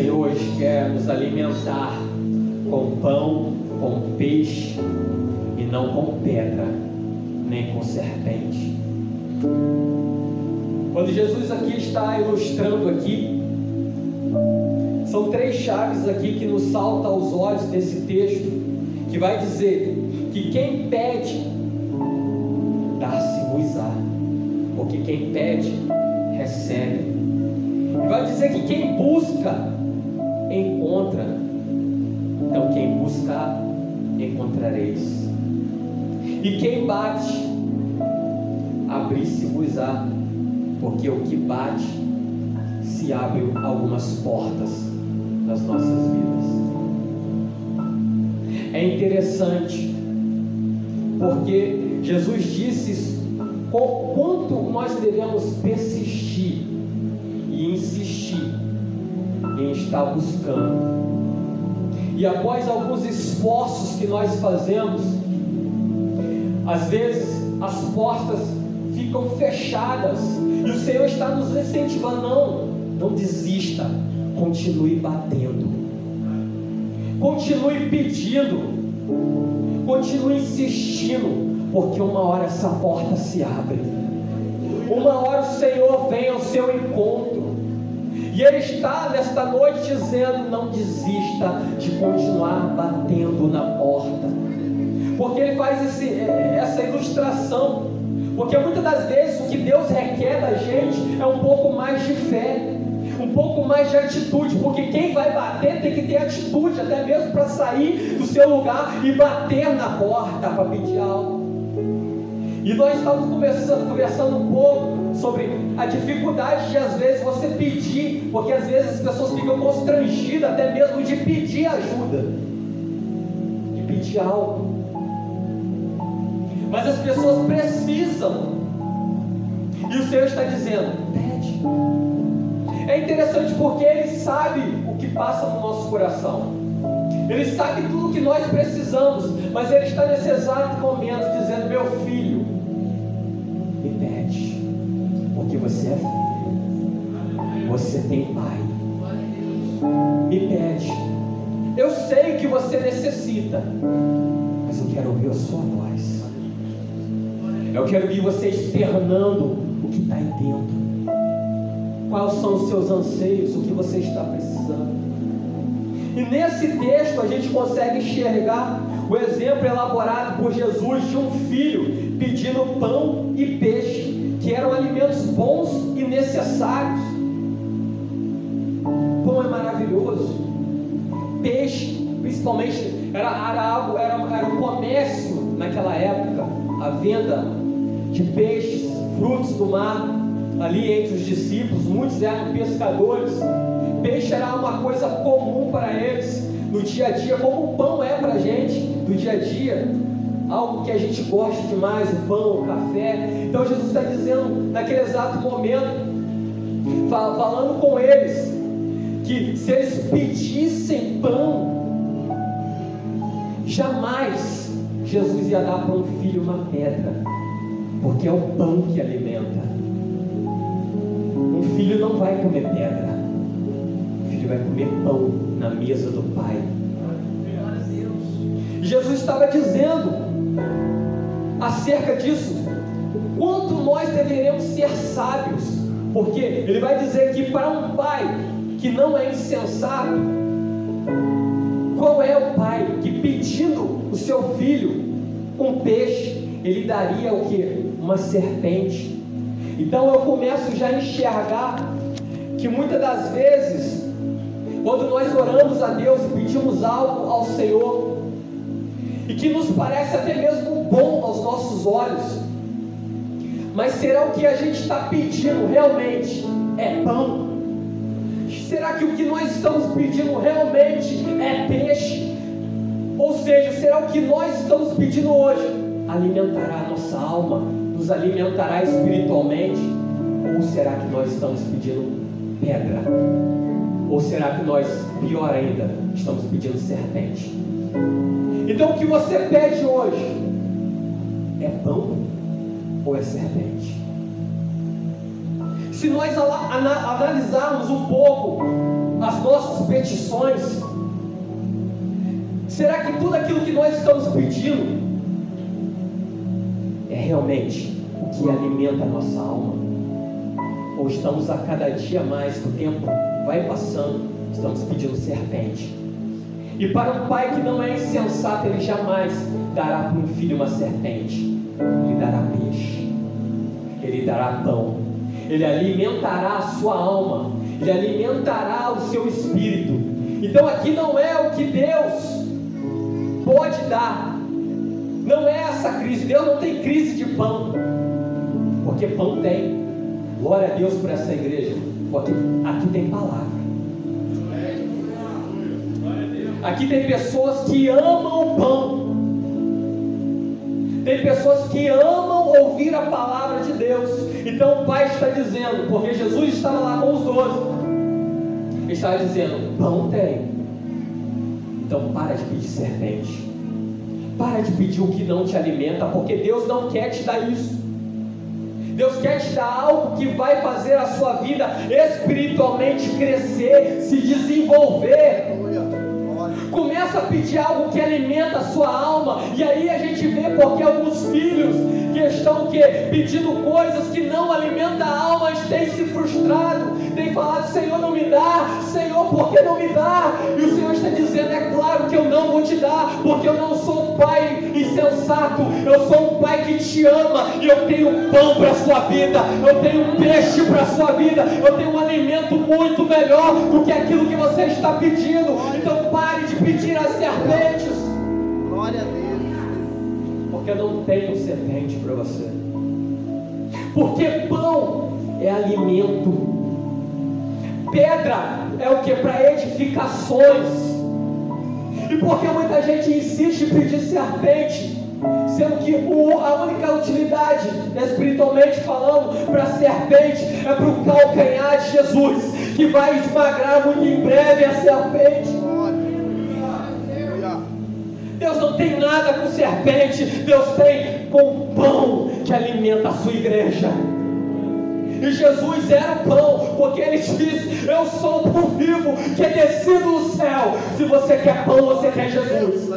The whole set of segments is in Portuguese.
Senhor hoje quer nos alimentar com pão, com peixe e não com pedra, nem com serpente. Quando Jesus aqui está ilustrando aqui, são três chaves aqui que nos salta aos olhos desse texto, que vai dizer que quem pede, dá-se-vos-á, porque quem pede, recebe. E vai dizer que quem busca, encontra. Então quem buscar, encontrareis. E quem bate, abrir-se-vos-á, porque o que bate, se abre algumas portas nas nossas vidas. É interessante, porque Jesus disse quanto nós devemos persistir e insistir estar buscando. E após alguns esforços que nós fazemos, às vezes as portas ficam fechadas e o Senhor está nos incentivando. Não, não desista, continue batendo, continue pedindo, continue insistindo, porque uma hora essa porta se abre, uma hora o Senhor vem ao seu encontro. E Ele está nesta noite dizendo: não desista de continuar batendo na porta, porque Ele faz esse, essa ilustração. Porque muitas das vezes o que Deus requer da gente é um pouco mais de fé, um pouco mais de atitude, porque quem vai bater tem que ter atitude, até mesmo para sair do seu lugar e bater na porta para pedir algo. E nós estamos conversando, conversando um pouco sobre a dificuldade de às vezes você pedir, porque às vezes as pessoas ficam constrangidas até mesmo de pedir ajuda, de pedir algo. Mas as pessoas precisam. E o Senhor está dizendo: pede. É interessante porque Ele sabe o que passa no nosso coração. Ele sabe tudo o que nós precisamos, mas Ele está nesse exato momento dizendo: Meu filho, você é filho, você tem pai. Me pede. Eu sei que você necessita, mas eu quero ouvir a sua voz. Eu quero ouvir você externando o que está aí dentro. Quais são os seus anseios, o que você está precisando. E nesse texto a gente consegue enxergar o exemplo elaborado por Jesus de um filho pedindo pão e peixe, que eram alimentos bons e necessários. Pão é maravilhoso, peixe, principalmente, era, era algo, era, era um comércio naquela época, a venda de peixes, frutos do mar ali entre os discípulos, muitos eram pescadores. Peixe era uma coisa comum para eles no dia a dia, como o pão é para a gente no dia a dia. Algo que a gente gosta demais, o pão, o café. Então Jesus está dizendo naquele exato momento, falando com eles, que se eles pedissem pão, jamais Jesus ia dar para um filho uma pedra, porque é o pão que alimenta. O filho não vai comer pedra, o filho vai comer pão na mesa do pai. Jesus estava dizendo acerca disso, quanto nós deveremos ser sábios, porque ele vai dizer que para um pai que não é insensato, qual é o pai que pedindo o seu filho um peixe, ele daria o que? Uma serpente. Então eu começo já a enxergar que muitas das vezes, quando nós oramos a Deus e pedimos algo ao Senhor, e que nos parece até mesmo bom aos nossos olhos, mas será o que a gente está pedindo realmente é pão? Será que o que nós estamos pedindo realmente é peixe? Ou seja, será o que nós estamos pedindo hoje alimentará a nossa alma? nos alimentará espiritualmente? Ou será que nós estamos pedindo pedra? Ou será que nós, pior ainda, estamos pedindo serpente? Então o que você pede hoje é pão ou é serpente? Se nós analisarmos um pouco as nossas petições? Será que tudo aquilo que nós estamos pedindo é realmente o que alimenta a nossa alma? Ou estamos a cada dia mais, o tempo vai passando, estamos pedindo serpente? E para um pai que não é insensato, ele jamais dará para um filho uma serpente, ele dará peixe, ele dará pão, ele alimentará a sua alma, ele alimentará o seu espírito. Então aqui não é o que Deus pode dar, não é essa crise. Deus não tem crise de pão, porque pão tem. Glória a Deus por essa igreja, porque aqui tem palavra. Aqui tem pessoas que amam o pão. Tem pessoas que amam ouvir a palavra de Deus. Então o Pai está dizendo, porque Jesus estava lá com os doze, estava dizendo: pão tem. Então para de pedir serpente. Para de pedir o que não te alimenta, porque Deus não quer te dar isso. Deus quer te dar algo que vai fazer a sua vida espiritualmente crescer, se desenvolver. Começa a pedir algo que alimenta a sua alma. E aí a gente vê porque alguns filhos que estão que, pedindo coisas que não alimentam a alma têm se frustrado, têm falado, Senhor, não me dá, Senhor, por que não me dá? E o Senhor está dizendo, é claro que eu não vou te dar, porque eu não sou pai insensato, eu sou um pai que te ama, e eu tenho pão para a sua vida, eu tenho peixe para a sua vida, eu tenho um alimento muito melhor do que aquilo que você está pedindo. Então pare de pedir as serpentes. Glória a Deus. Porque eu não tenho serpente para você. Porque pão é alimento. Pedra é o que? Para edificações. E porque muita gente insiste em pedir serpente, sendo que a única utilidade, espiritualmente falando, para a serpente é para o calcanhar de Jesus, que vai esmagrar muito em breve a serpente. Deus não tem nada com serpente, Deus tem com pão que alimenta a sua igreja. E Jesus era o pão, porque ele disse: Eu sou o pão vivo que é descido do céu. Se você quer pão, você quer Jesus.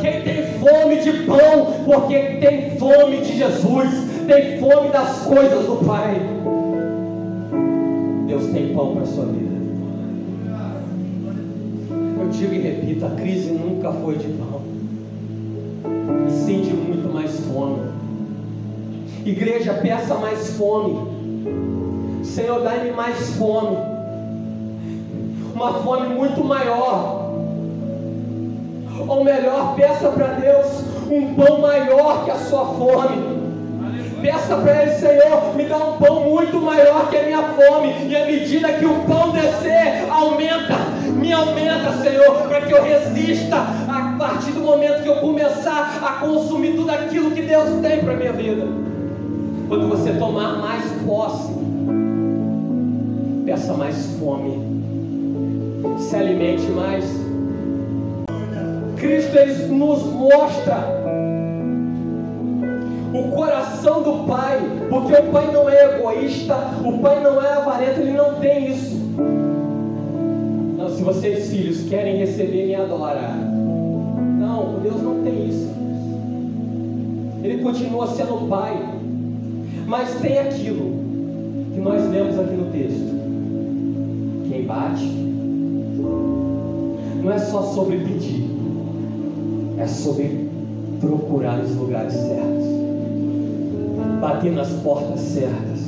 Quem tem fome de pão, porque tem fome de Jesus, tem fome das coisas do Pai. Deus tem pão para a sua vida digo e repito, a crise nunca foi de pão, e sim de muito mais fome. Igreja, peça mais fome. Senhor, dá-me mais fome. Uma fome muito maior. Ou melhor, peça para Deus um pão maior que a sua fome. Peça para Ele, Senhor, me dá um pão muito maior que a minha fome. E à medida que o pão descer, aumenta, me aumenta, Senhor, para que eu resista a partir do momento que eu começar a consumir tudo aquilo que Deus tem para a minha vida. Quando você tomar mais posse, peça mais fome, se alimente mais. Cristo ele nos mostra o coração do pai, porque o pai não é egoísta, o pai não é avarento, ele não tem isso. Não, se vocês, filhos, querem receber e adorar, não, Deus não tem isso. Ele continua sendo pai, mas tem aquilo que nós lemos aqui no texto. Quem bate não é só sobre pedir, é sobre procurar os lugares certos bater nas portas certas.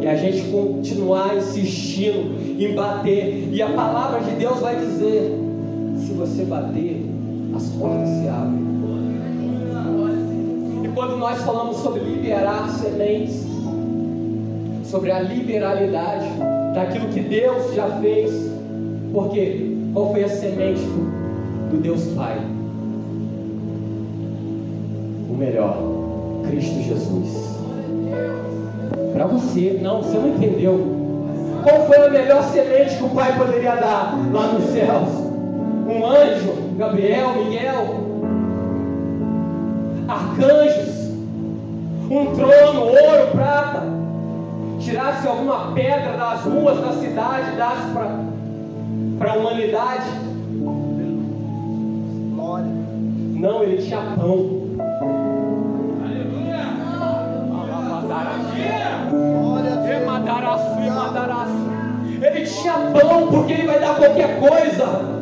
E a gente continuar insistindo em bater. E a palavra de Deus vai dizer: se você bater, as portas se abrem. Quando nós falamos sobre liberar sementes, sobre a liberalidade daquilo que Deus já fez, porque qual foi a semente do, do Deus Pai? O melhor Cristo Jesus. Para você, não, você não entendeu. Qual foi a melhor semente que o Pai poderia dar lá nos céus? Um anjo, Gabriel, Miguel, arcanjos, um trono, ouro, prata. tirasse alguma pedra das ruas da cidade e dasse para a humanidade. Não, ele tinha pão. Ele tinha pão porque ele vai dar qualquer coisa.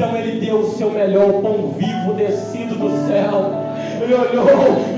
Então ele deu o seu melhor, pão vivo descido do céu. Ele olhou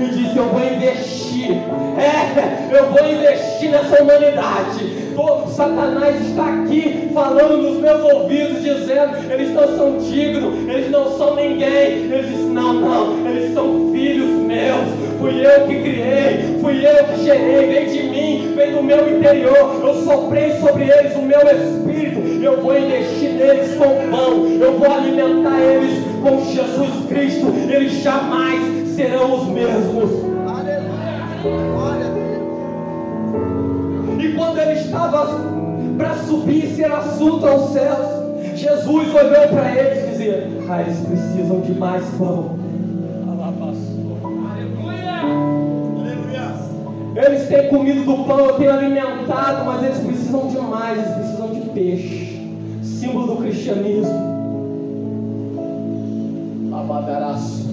e disse: Eu vou investir. É, eu vou investir nessa humanidade. Todo Satanás está aqui falando nos meus ouvidos, dizendo: Eles não são dignos, eles não são ninguém. Ele disse: Não, não, eles são filhos meus. Fui eu que criei, fui eu que gerei, vem de mim, vem do meu interior. Eu soprei sobre eles o meu espírito. Eu vou investir neles com pão, eu vou alimentar eles com Jesus Cristo. Eles jamais serão os mesmos. E quando ele estava para subir e ser assunto aos céus, Jesus olhou para eles e dizia: Ah, eles precisam de mais pão. Eles têm comido do pão, eu tenho alimentado, mas eles precisam de mais, eles precisam de peixe. Símbolo do cristianismo. Labadaraço.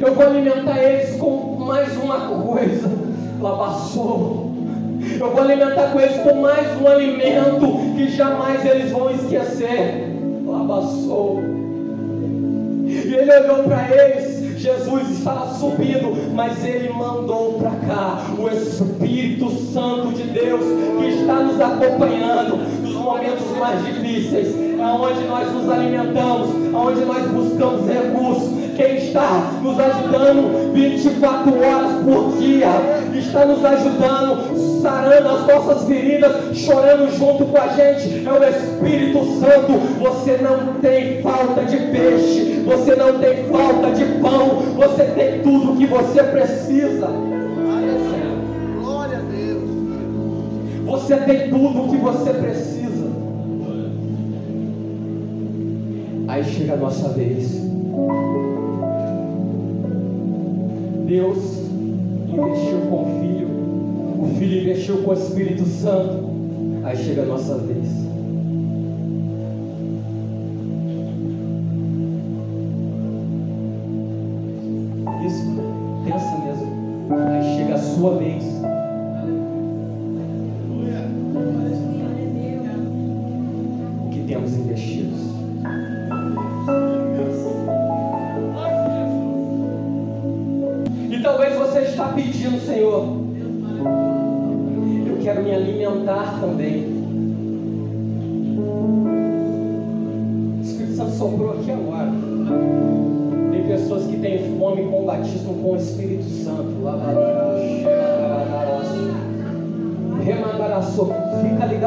Eu vou alimentar eles com mais uma coisa. Labassou. Eu vou alimentar com eles com mais um alimento que jamais eles vão esquecer. Labassou. E ele olhou para eles. Jesus estava subindo, mas ele mandou para cá o Espírito Santo de Deus que está nos acompanhando momentos mais difíceis, é onde nós nos alimentamos, onde nós buscamos recursos, quem está nos ajudando 24 horas por dia, está nos ajudando, sarando as nossas feridas, chorando junto com a gente, é o Espírito Santo. Você não tem falta de peixe, você não tem falta de pão, você tem tudo o que você precisa. Glória a Deus. Você tem tudo o que você precisa. Aí chega a nossa vez. Deus investiu com o Filho, o Filho investiu com o Espírito Santo. Aí chega a nossa vez. Isso, pensa mesmo. Aí chega a sua vez.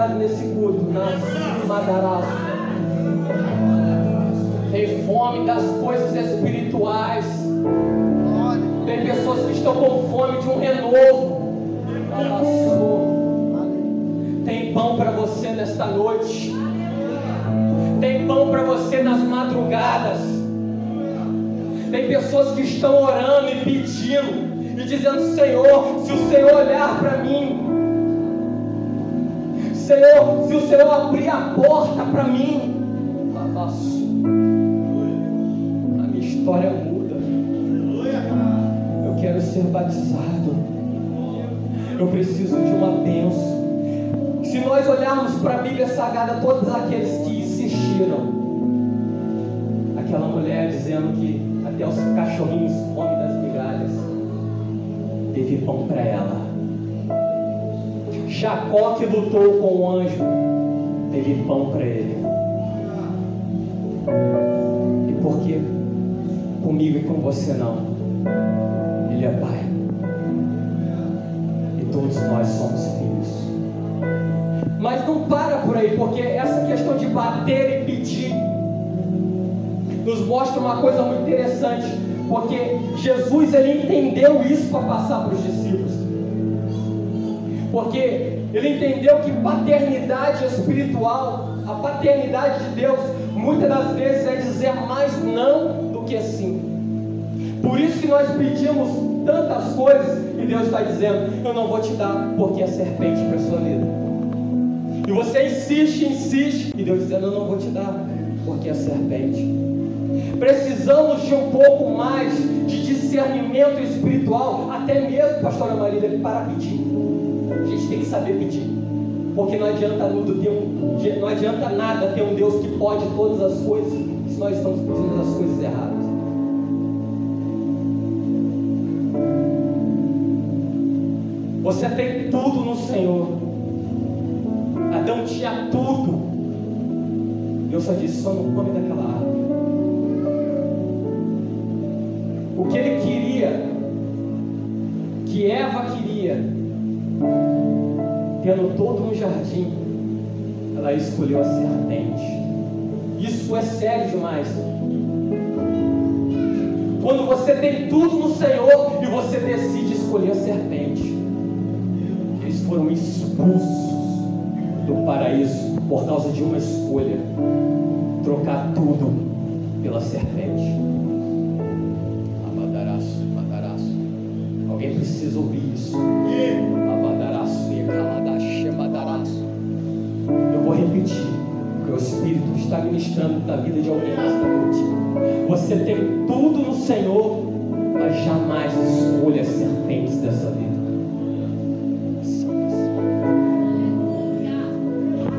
Ligado nesse culto. Madaraço. Tem fome das coisas espirituais tem pessoas que estão com fome de um renovo. Tem pão para você nesta noite. Tem pão para você nas madrugadas. Tem pessoas que estão orando e pedindo e dizendo: Senhor, se o Senhor olhar para mim, Senhor, se o Senhor abrir a porta para mim, a minha história muda quero ser batizado. Eu preciso de uma bênção. Se nós olharmos para a Bíblia Sagrada, todos aqueles que insistiram, aquela mulher dizendo que até os cachorrinhos comem das migalhas, teve pão para ela. Jacó que lutou com o anjo, teve pão para ele. E por que comigo e com você não? Ele é Pai. E todos nós somos filhos. Mas não para por aí, porque essa questão de bater e pedir nos mostra uma coisa muito interessante, porque Jesus ele entendeu isso para passar para os discípulos. Porque ele entendeu que paternidade espiritual, a paternidade de Deus, muitas das vezes é dizer mais não do que sim. Por isso que nós pedimos tantas coisas e Deus está dizendo: Eu não vou te dar porque é serpente para a sua vida. E você insiste, insiste, e Deus dizendo: Eu não vou te dar porque é serpente. Precisamos de um pouco mais de discernimento espiritual, até mesmo, pastora Marília, para pedir. A gente tem que saber pedir. Porque não adianta, não adianta nada ter um Deus que pode todas as coisas se nós estamos pedindo as coisas erradas. Você tem tudo no Senhor. Adão tinha tudo. Deus só disse: só não come daquela árvore. O que ele queria, que Eva queria, tendo todo no jardim, ela escolheu a serpente. Isso é sério demais. Quando você tem tudo no Senhor e você decide escolher a serpente, eles foram expulsos do paraíso por causa de uma escolha trocar tudo pela serpente. Abadaraço, abadaraço. Alguém precisa ouvir isso. Vou repetir, porque o Espírito está ministrando na vida de alguém nesta noite. Você tem tudo no Senhor, mas jamais escolha as serpentes dessa vida.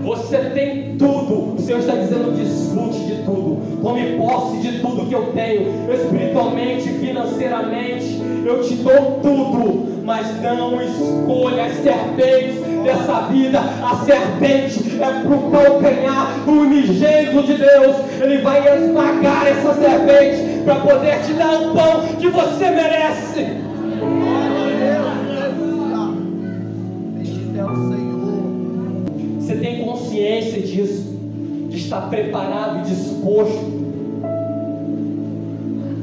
Você tem tudo. O Senhor está dizendo: desfrute de tudo. Tome posse de tudo que eu tenho, espiritualmente, financeiramente. Eu te dou tudo, mas não escolha as serpentes dessa vida. A serpente é para o calcanhar, o unigênito de Deus. Ele vai esmagar essa serpente para poder te dar o pão que você merece. Você tem consciência disso, de estar preparado e disposto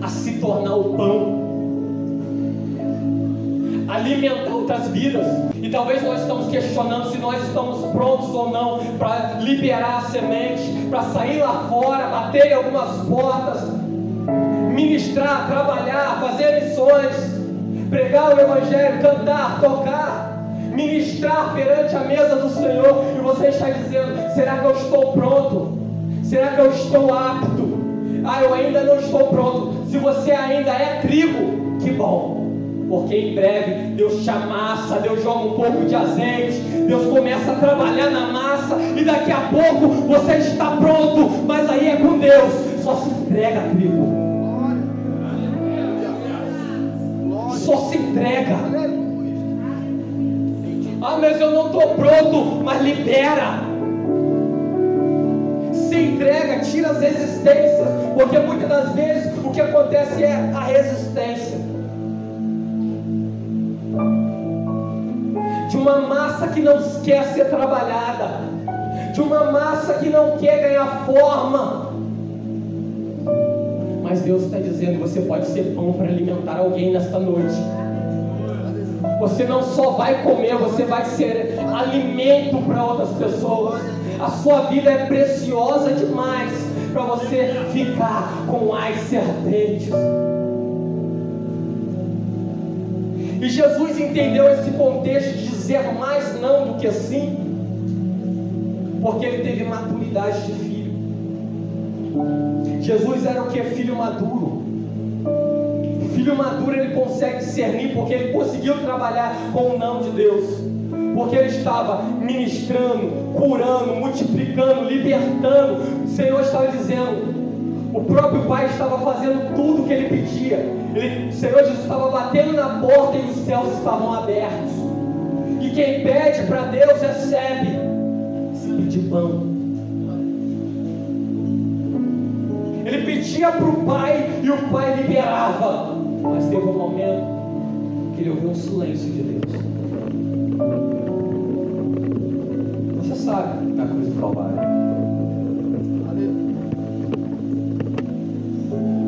a se tornar o pão, alimentar outras vidas. E talvez nós estamos questionando se nós estamos prontos ou não para liberar a semente, para sair lá fora, bater em algumas portas, ministrar, trabalhar, fazer missões, pregar o Evangelho, cantar, tocar ministrar perante a mesa do Senhor e você está dizendo: será que eu estou pronto? Será que eu estou apto? Ah, eu ainda não estou pronto. Se você ainda é trigo, que bom. Porque em breve Deus te amassa, Deus joga um pouco de azeite, Deus começa a trabalhar na massa e daqui a pouco você está pronto, mas aí é com Deus, só se entrega, trigo. Só se entrega. Ah, mas eu não estou pronto, mas libera. Se entrega, tira as resistências, porque muitas das vezes o que acontece é a resistência. Uma massa que não quer ser trabalhada, de uma massa que não quer ganhar forma. Mas Deus está dizendo: você pode ser pão para alimentar alguém nesta noite. Você não só vai comer, você vai ser alimento para outras pessoas. A sua vida é preciosa demais para você ficar com as serpentes. E Jesus entendeu esse contexto de dizer mais não do que sim, porque ele teve maturidade de filho. Jesus era o que? Filho maduro filho maduro ele consegue discernir porque ele conseguiu trabalhar com o não de Deus. Porque ele estava ministrando, curando, multiplicando, libertando. O Senhor estava dizendo, o próprio Pai estava fazendo tudo o que ele pedia. Ele, o Senhor Jesus estava batendo na porta e os céus estavam abertos. E quem pede para Deus recebe. Se pedir pão. Ele pedia para o Pai e o Pai liberava. Mas teve um momento que ele ouviu um silêncio de Deus. Você sabe da cruz do Calvário.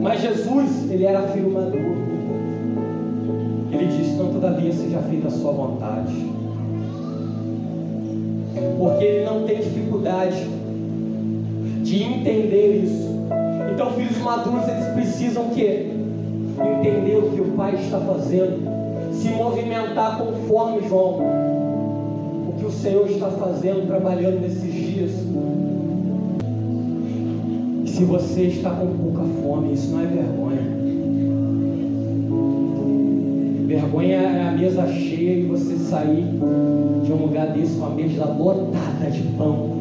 Mas Jesus, ele era maduro. Ele disse: Não, todavia seja feita a sua vontade. Porque ele não tem dificuldade de entender isso. Então, filhos maduros, eles precisam que entender o que o Pai está fazendo, se movimentar conforme João, o que o Senhor está fazendo, trabalhando nesses dias. Se você está com pouca fome, isso não é vergonha. Vergonha é a mesa cheia e você sair de um lugar desse com a mesa lotada de pão,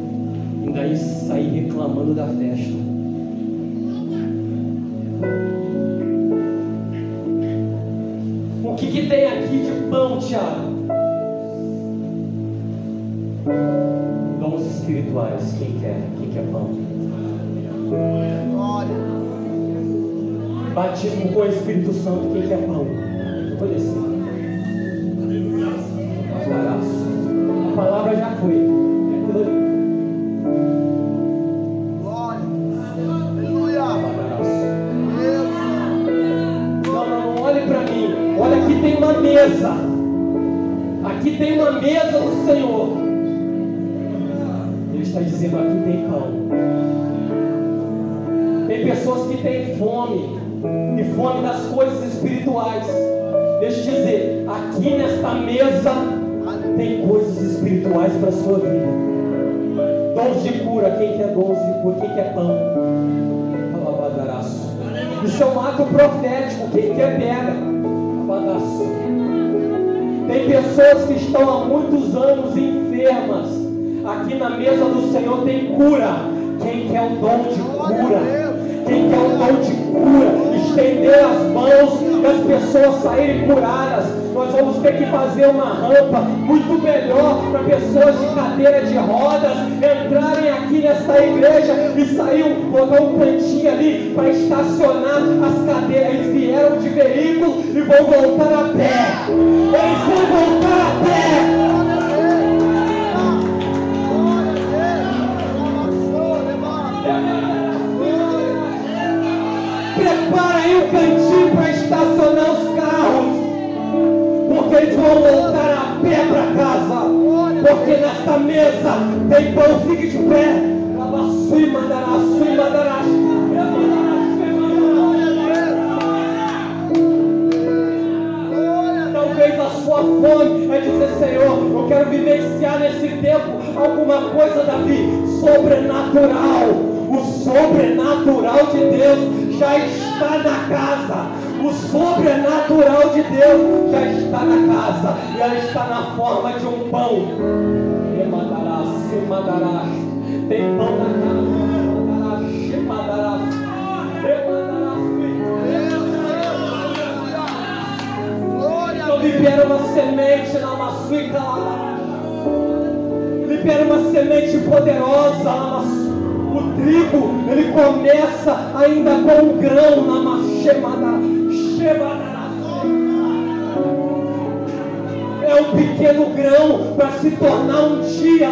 e daí sair reclamando da festa. O que, que tem aqui de pão, Tiago? Dons espirituais. Quem quer? Quem quer pão? Batismo com o Espírito Santo. Quem quer pão? Vou descer. A aqui nesta mesa tem coisas espirituais para a sua vida. Dons de cura, quem quer dons de cura, quem quer pão? Isso é um ato profético, quem quer pega. Tem pessoas que estão há muitos anos enfermas. Aqui na mesa do Senhor tem cura. Quem quer o dom de cura? Quem quer o dom de cura? Estender as mãos as pessoas saírem curadas. Nós vamos ter que fazer uma rampa muito melhor para pessoas de cadeira de rodas entrarem aqui nessa igreja e sair, botar um cantinho ali para estacionar as cadeiras. Eles vieram de veículo e vão voltar a pé. Eles vão voltar a pé. Prepara aí o cantinho para estacionar os eles vão voltar a pé para casa. Porque nesta mesa tem pão, fique de pé. Talvez a sua fome é dizer, Senhor, eu quero vivenciar nesse tempo alguma coisa, Davi, sobrenatural. O sobrenatural de Deus já está na casa. O sobrenatural de Deus já está na casa ela está na forma de um pão. Emandará, se mandará. Tem pão na casa. Se mandará, Então libera uma semente na maçuica Libera uma semente poderosa na O trigo, ele começa ainda com um grão na machemada. É um pequeno grão para se tornar um dia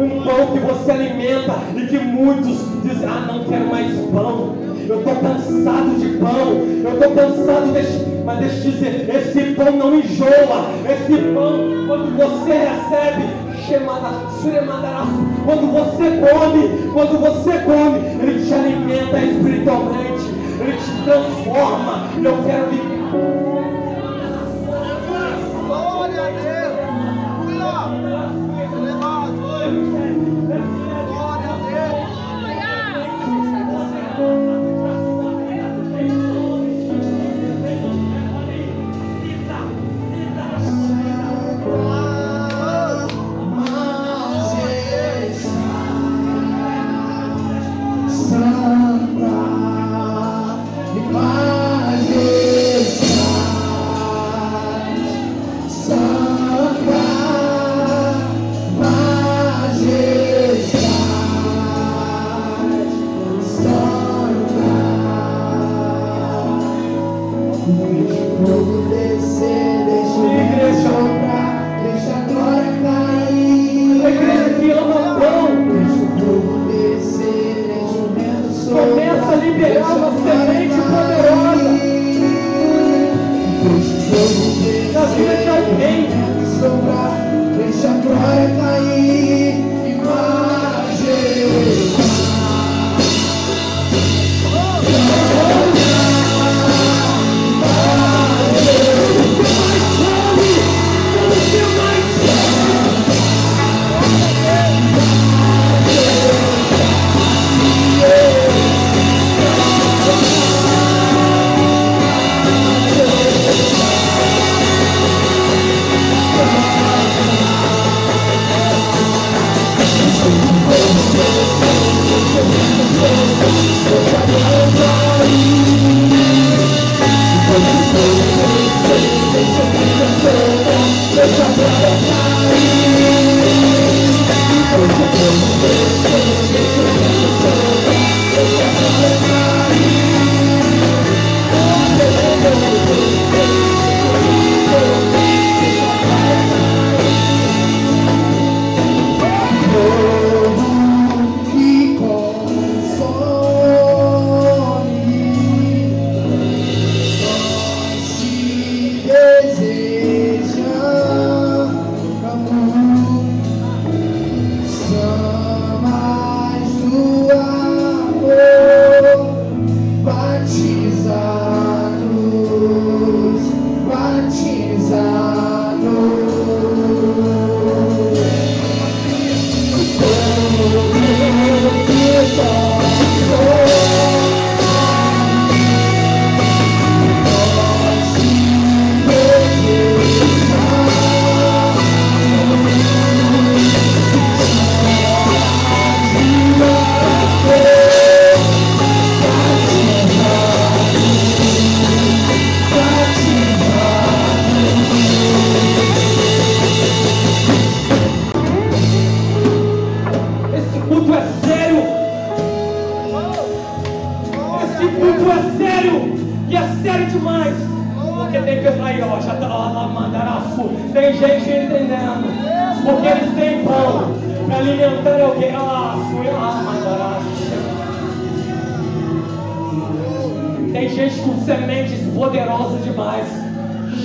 um pão que você alimenta e que muitos dizem, ah, não quero mais pão. Eu estou cansado de pão, eu estou cansado deste. Mas deixa eu dizer, esse pão não enjoa. Esse pão, quando você recebe, quando você come, quando você come, Ele te alimenta espiritualmente, Ele te transforma. Eu quero viver.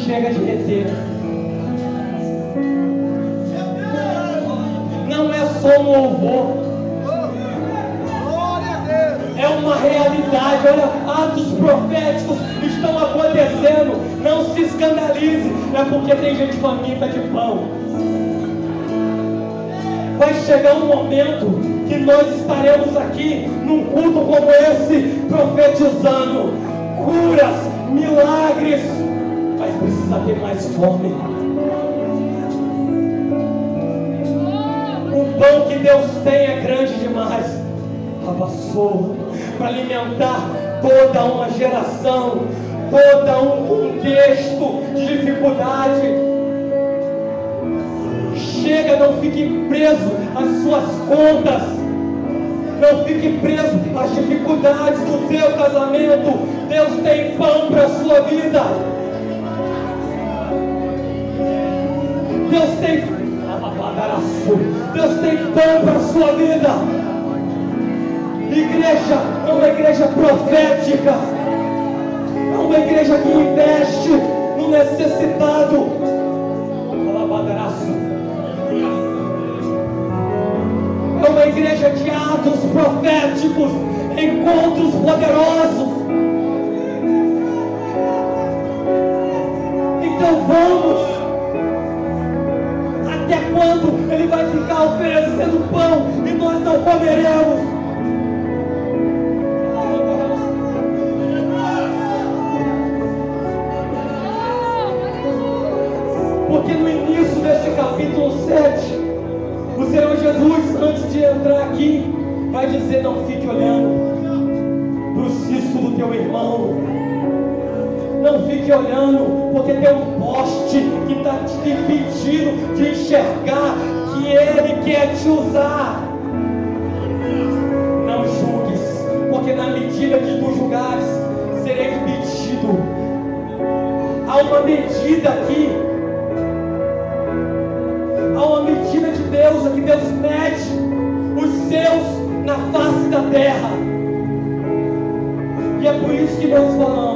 Chega de reter. Não é só um louvor é uma realidade. Olha, atos proféticos estão acontecendo. Não se escandalize, é porque tem gente faminta de pão. Vai chegar um momento que nós estaremos aqui num culto como esse, profetizando curas, milagres, mais fome. O pão que Deus tem é grande demais. Abassou para alimentar toda uma geração, todo um contexto de dificuldade. Chega, não fique preso às suas contas. Não fique preso às dificuldades do seu casamento. Deus tem pão para a sua vida. Deus tem Deus tem pão para a sua vida. Igreja é uma igreja profética, é uma igreja que investe no necessitado. É uma igreja de atos proféticos, encontros poderosos. Então vamos. Ele vai ficar oferecendo pão e nós não comeremos? Porque no início desse capítulo 7, o Senhor Jesus, antes de entrar aqui, vai dizer: Não fique olhando para o cisto do teu irmão. Não fique olhando, porque tem um poste está te impedindo de enxergar que Ele quer te usar. Não julgues, porque na medida que tu julgares, serei medido. Há uma medida aqui Deus, que Deus mede os seus na face da terra. E é por isso que nós falamos,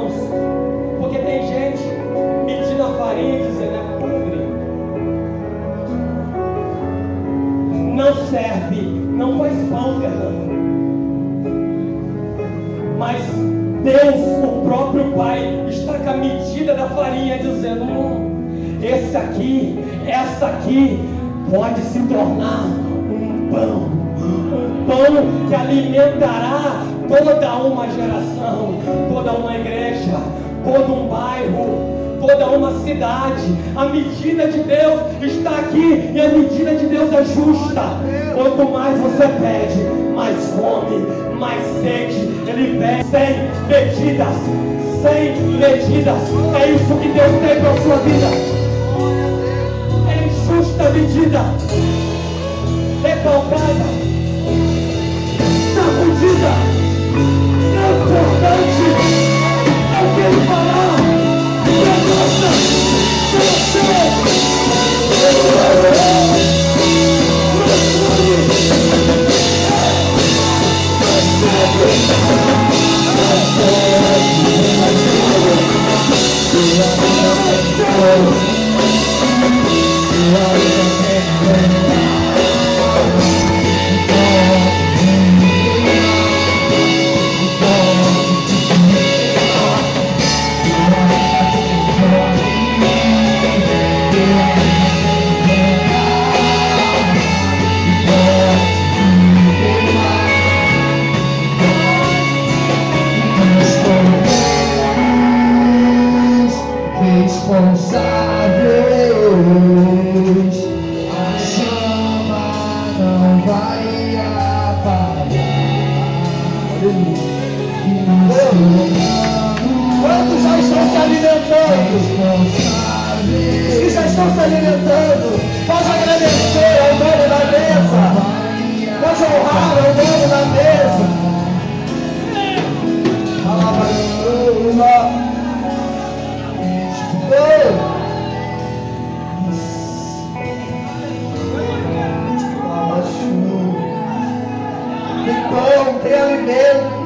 Deus, o próprio Pai, está com a medida da farinha dizendo: hum, esse aqui, essa aqui pode se tornar um pão, um pão que alimentará toda uma geração, toda uma igreja, todo um bairro, toda uma cidade. A medida de Deus está aqui e a medida de Deus é justa. Quanto mais você pede, mais fome, mais sede, Ele vem sem medidas, sem medidas. É isso que Deus tem para a sua vida justa medida, recalcada, sacudida. É ter alimento.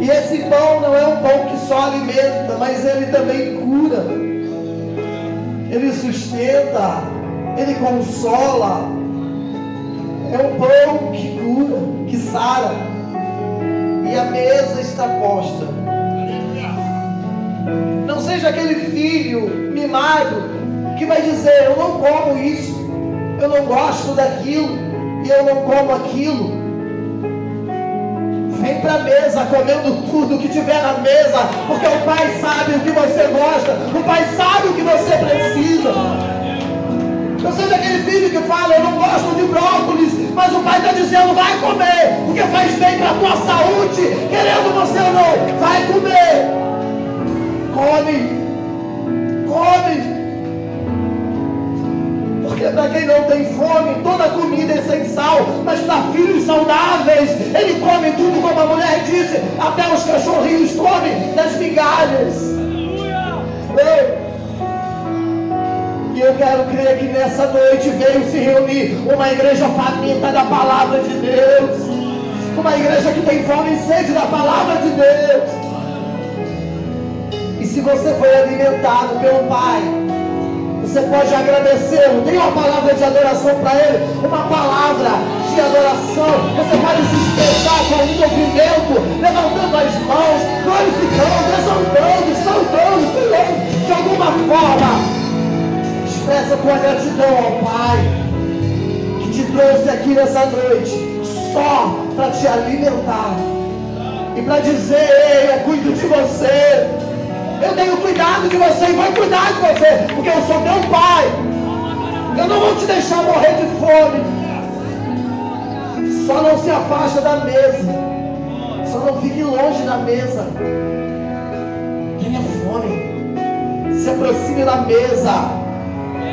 E esse pão não é um pão que só alimenta, mas ele também cura. Ele sustenta, ele consola. É um pão que cura, que sara. E a mesa está posta. Não seja aquele filho mimado que vai dizer: Eu não como isso, eu não gosto daquilo, e eu não como aquilo. Vem para a mesa comendo tudo que tiver na mesa, porque o Pai sabe o que você gosta, o Pai sabe o que você precisa. Não seja aquele filho que fala, eu não gosto de brócolis, mas o pai está dizendo, vai comer, porque faz bem para a tua saúde, querendo você ou não, vai comer. Come, come. Para quem não tem fome, toda comida é sem sal, mas para filhos saudáveis, ele come tudo, como a mulher disse, até os cachorrinhos comem das migalhas. E eu quero crer que nessa noite veio se reunir uma igreja faminta da palavra de Deus. Uma igreja que tem fome e sede da palavra de Deus. E se você foi alimentado pelo Pai, você pode agradecê-lo. Tem uma palavra de adoração para Ele, uma palavra de adoração. Você pode se expressar com um movimento, levantando as mãos, glorificando, exaltando, saudando, pulando, de alguma forma. Expressa tua gratidão ao Pai que te trouxe aqui nessa noite só para te alimentar e para dizer: Ei, eu cuido de você. Eu tenho cuidado de você e vou cuidar de você, porque eu sou teu pai. Eu não vou te deixar morrer de fome. Só não se afasta da mesa. Só não fique longe da mesa. Tenha fome. Se aproxime da mesa.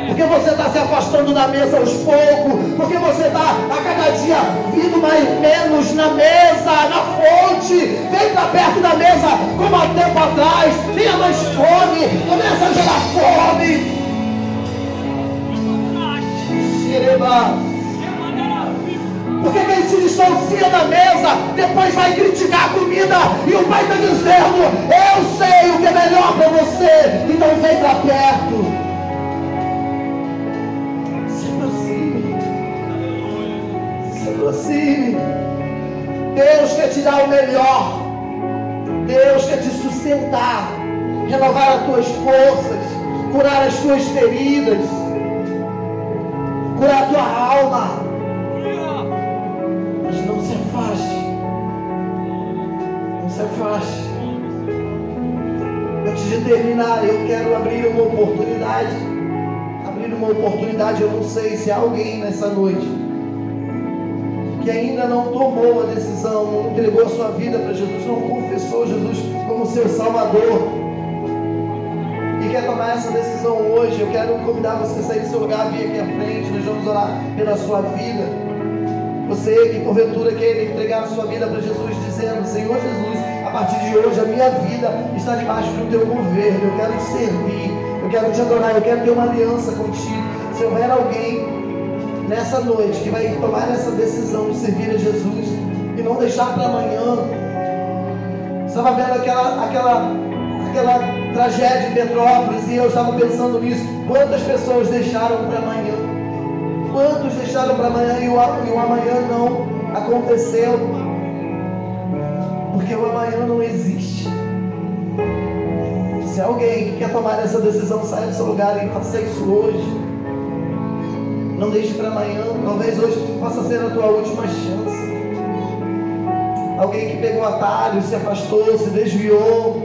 Porque você está se afastando da mesa aos poucos. Porque você está a cada dia vindo mais menos na mesa, na fonte. Vem para perto da mesa, como há tempo atrás. Tenha mais fome. Começa a gerar fome. Porque quem se distancia da mesa, depois vai criticar a comida. E o pai está dizendo: Eu sei o que é melhor para você. Então vem para perto. Dar o melhor. Deus quer te sustentar, renovar as tuas forças, curar as tuas feridas, curar a tua alma. Mas não se afaste. Não se afaste. Antes de terminar, eu quero abrir uma oportunidade. Abrir uma oportunidade, eu não sei se há alguém nessa noite que ainda não tomou a decisão, não entregou a sua vida para Jesus, não confessou Jesus como seu Salvador, e quer tomar essa decisão hoje, eu quero convidar você a sair do seu lugar, vir aqui à frente, nós vamos orar pela sua vida. Você que porventura quer entregar a sua vida para Jesus, dizendo: Senhor Jesus, a partir de hoje a minha vida está debaixo do teu governo, eu quero te servir, eu quero te adorar, eu quero ter uma aliança contigo. Se houver alguém nessa noite que vai tomar essa decisão de servir a Jesus e não deixar para amanhã. Estava vendo aquela, aquela, aquela tragédia em Petrópolis e eu estava pensando nisso. Quantas pessoas deixaram para amanhã? Quantos deixaram para amanhã e o, e o amanhã não aconteceu? Porque o amanhã não existe. Se alguém que quer tomar essa decisão, saia do seu lugar e faça isso hoje. Não deixe para amanhã. Talvez hoje possa ser a tua última chance. Alguém que pegou atalho, se afastou, se desviou.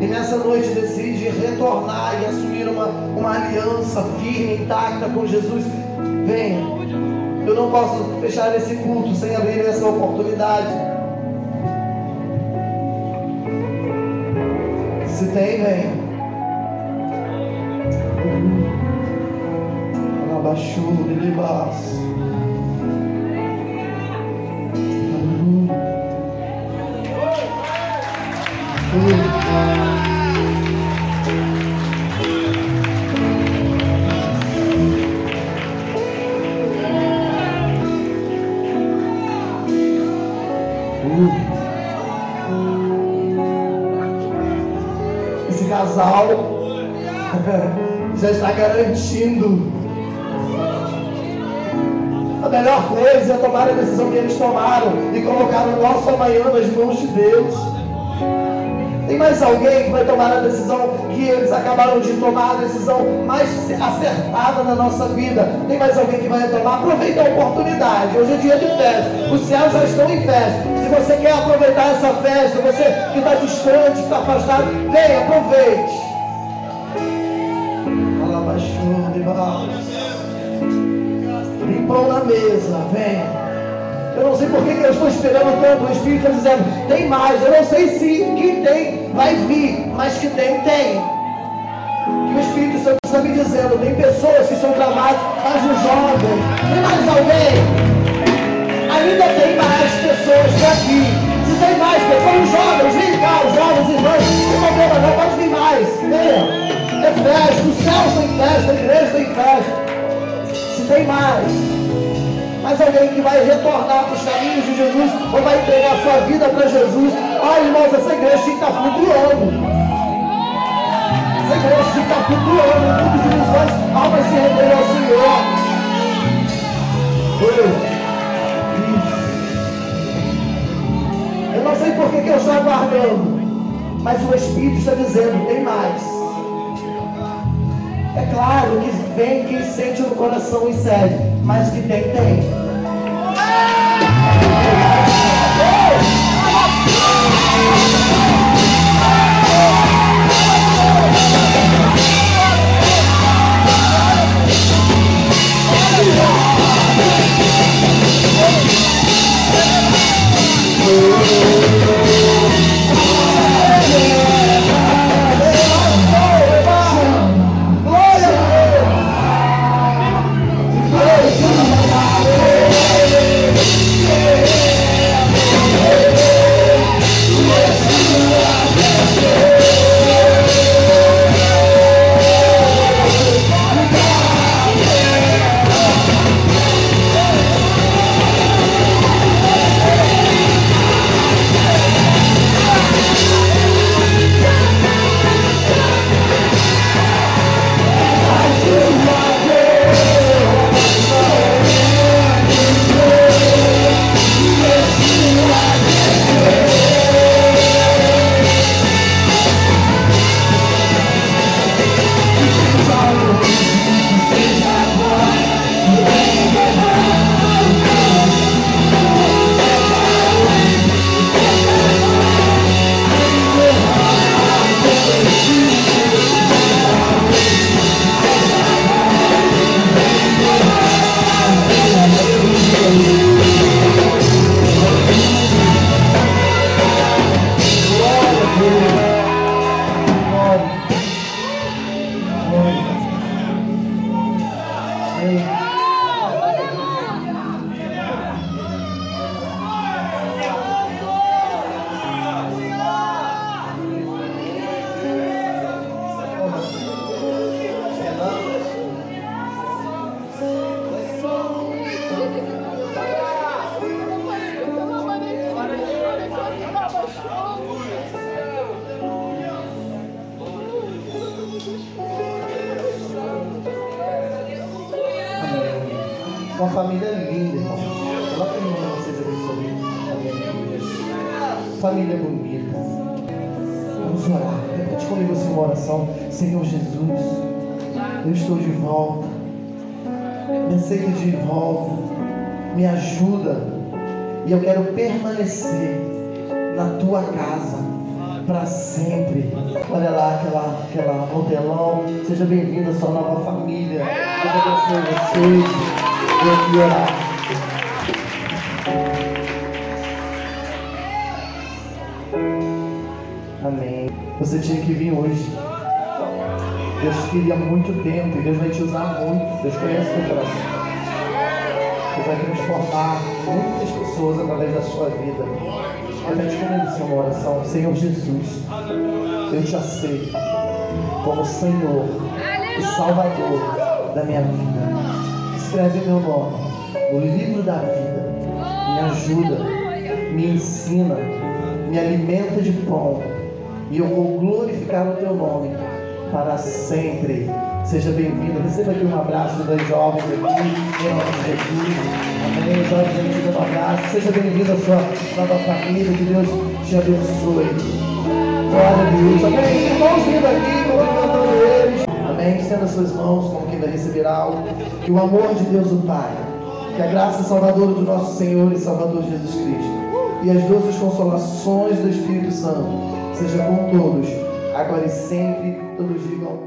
E nessa noite decide retornar e assumir uma, uma aliança firme, intacta com Jesus. Venha. Eu não posso fechar esse culto sem abrir essa oportunidade. Se tem, venha. Rabachur e Libás. Esse casal já está garantindo Melhor coisa é tomar a decisão que eles tomaram e colocar o nosso amanhã nas mãos de Deus. Tem mais alguém que vai tomar a decisão que eles acabaram de tomar, a decisão mais acertada na nossa vida? Tem mais alguém que vai tomar? Aproveita a oportunidade. Hoje é dia de festa. Os céus já estão em festa. Se você quer aproveitar essa festa, você que está distante, que está afastado, venha, aproveite. Pão na mesa, venha. Eu não sei por que eu estou esperando tanto. O Espírito está dizendo, tem mais. Eu não sei se que tem vai vir, mas que tem, tem. Que o Espírito Santo está me dizendo, tem pessoas que são travadas, mas o jovem. Tem mais alguém? Ainda tem mais pessoas aqui. Se tem mais pessoas, os jovens, vem cá, os jovens irmãos, não problema não, pode vir mais. Venha. É festa, os céus têm festa, a igreja tem festa. Se tem mais mas alguém que vai retornar para os caminhos de Jesus ou vai entregar sua vida para Jesus. Olha, irmãos, essa igreja tem que estar flutuando. Essa igreja tem que estar flutuando. Missões, almas se renderem ao Senhor. Eu não sei por que, que eu estou aguardando, mas o Espírito está dizendo: tem mais. É claro que vem quem sente no coração e sede mas que tem, tem. para sempre. Olha lá aquela, aquela hotelão. Seja bem-vindo à sua nova família. Deus abençoe vocês. Vou aqui orar. Amém. Você tinha que vir hoje. Deus queria muito tempo e Deus vai te usar muito. Deus conhece o teu coração. Senhor Jesus, eu te aceito como Senhor e Salvador da minha vida. Escreve meu nome no livro da vida. Me ajuda, me ensina, me alimenta de pão e eu vou glorificar o teu nome para sempre. Seja bem-vindo. Receba aqui um abraço das jovens aqui, em nome de Jesus. Amém. Os jovens aqui um abraço. Seja bem-vindo à sua nova família. Que Deus te abençoe. Glória a Deus. Amém. Irmãos vindo aqui, cumprimentando eles. Amém. Estenda suas mãos como quem vai receber algo. Que o amor de Deus, o Pai, que a graça salvadora do nosso Senhor e Salvador Jesus Cristo e as doces consolações do Espírito Santo seja com todos, agora e sempre. Todos digam